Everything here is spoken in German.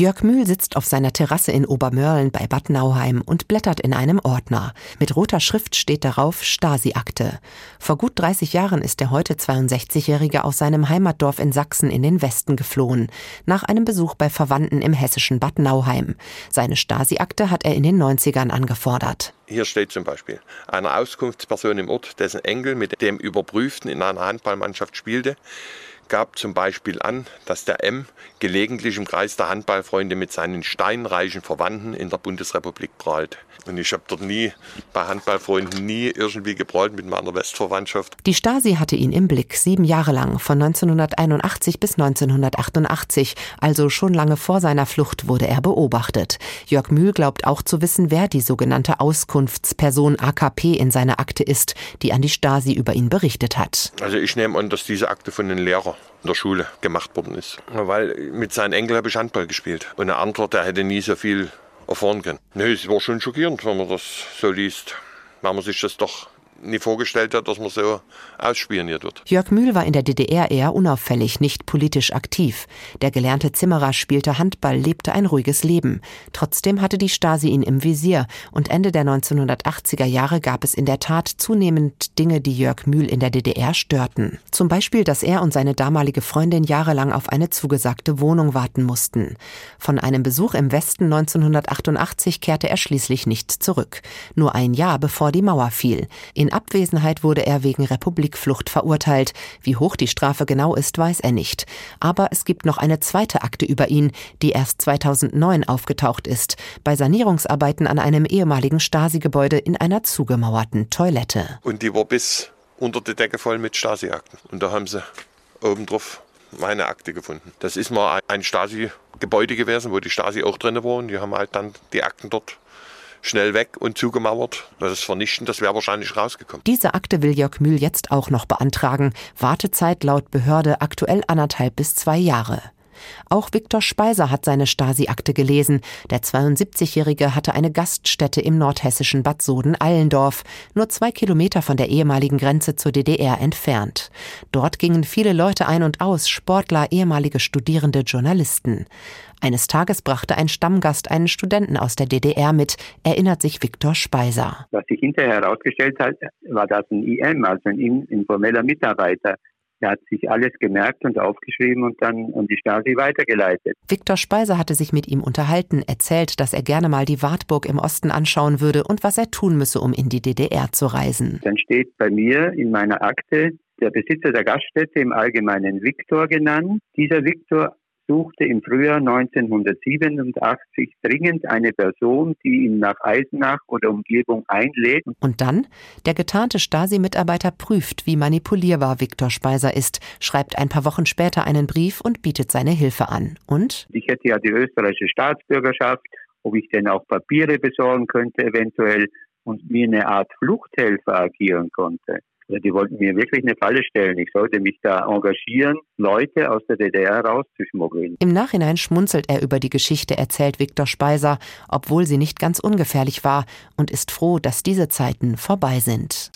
Jörg Mühl sitzt auf seiner Terrasse in Obermörlen bei Bad Nauheim und blättert in einem Ordner. Mit roter Schrift steht darauf Stasi-Akte. Vor gut 30 Jahren ist der heute 62-Jährige aus seinem Heimatdorf in Sachsen in den Westen geflohen. Nach einem Besuch bei Verwandten im hessischen Bad Nauheim. Seine Stasi-Akte hat er in den 90ern angefordert. Hier steht zum Beispiel eine Auskunftsperson im Ort, dessen Enkel mit dem Überprüften in einer Handballmannschaft spielte, gab zum Beispiel an, dass der M gelegentlich im Kreis der Handballfreunde mit seinen steinreichen Verwandten in der Bundesrepublik prahlt. Und ich habe dort nie bei Handballfreunden nie irgendwie geprahlt mit meiner Westverwandtschaft. Die Stasi hatte ihn im Blick, sieben Jahre lang, von 1981 bis 1988, also schon lange vor seiner Flucht wurde er beobachtet. Jörg Mühl glaubt auch zu wissen, wer die sogenannte Auskunftsperson AKP in seiner Akte ist, die an die Stasi über ihn berichtet hat. Also ich nehme an, dass diese Akte von den Lehrer in der Schule gemacht worden ist. Weil mit seinen Enkeln habe ich Handball gespielt. Und eine andere, der hätte nie so viel erfahren können. Nee, es war schon schockierend, wenn man das so liest. Wenn man sich das doch nie vorgestellt hat, dass man so ausspioniert wird. Jörg Mühl war in der DDR eher unauffällig, nicht politisch aktiv. Der gelernte Zimmerer spielte Handball, lebte ein ruhiges Leben. Trotzdem hatte die Stasi ihn im Visier und Ende der 1980er Jahre gab es in der Tat zunehmend Dinge, die Jörg Mühl in der DDR störten. Zum Beispiel, dass er und seine damalige Freundin jahrelang auf eine zugesagte Wohnung warten mussten. Von einem Besuch im Westen 1988 kehrte er schließlich nicht zurück. Nur ein Jahr bevor die Mauer fiel. In Abwesenheit wurde er wegen Republikflucht verurteilt. Wie hoch die Strafe genau ist, weiß er nicht. Aber es gibt noch eine zweite Akte über ihn, die erst 2009 aufgetaucht ist, bei Sanierungsarbeiten an einem ehemaligen Stasi-Gebäude in einer zugemauerten Toilette. Und die war bis unter die Decke voll mit Stasi-Akten. Und da haben sie oben drauf meine Akte gefunden. Das ist mal ein Stasi-Gebäude gewesen, wo die Stasi auch drin war. Und die haben halt dann die Akten dort schnell weg und zugemauert. Das ist vernichtend, das wäre wahrscheinlich rausgekommen. Diese Akte will Jörg Mühl jetzt auch noch beantragen. Wartezeit laut Behörde aktuell anderthalb bis zwei Jahre. Auch Viktor Speiser hat seine Stasi-Akte gelesen. Der 72-Jährige hatte eine Gaststätte im nordhessischen Bad Soden-Allendorf, nur zwei Kilometer von der ehemaligen Grenze zur DDR entfernt. Dort gingen viele Leute ein und aus, Sportler, ehemalige Studierende, Journalisten. Eines Tages brachte ein Stammgast einen Studenten aus der DDR mit, erinnert sich Viktor Speiser. Was sich hinterher herausgestellt hat, war das ein IM, also ein informeller Mitarbeiter. Er hat sich alles gemerkt und aufgeschrieben und dann an die Stasi weitergeleitet. Viktor Speiser hatte sich mit ihm unterhalten, erzählt, dass er gerne mal die Wartburg im Osten anschauen würde und was er tun müsse, um in die DDR zu reisen. Dann steht bei mir in meiner Akte der Besitzer der Gaststätte im Allgemeinen Viktor genannt. Dieser Viktor suchte im Frühjahr 1987 dringend eine Person, die ihn nach Eisenach oder Umgebung einlädt. Und dann? Der getarnte Stasi-Mitarbeiter prüft, wie manipulierbar Viktor Speiser ist, schreibt ein paar Wochen später einen Brief und bietet seine Hilfe an. Und? Ich hätte ja die österreichische Staatsbürgerschaft, ob ich denn auch Papiere besorgen könnte eventuell und wie eine Art Fluchthelfer agieren konnte. Die wollten mir wirklich eine Falle stellen. Ich sollte mich da engagieren, Leute aus der DDR rauszuschmuggeln. Im Nachhinein schmunzelt er über die Geschichte, erzählt Viktor Speiser, obwohl sie nicht ganz ungefährlich war und ist froh, dass diese Zeiten vorbei sind.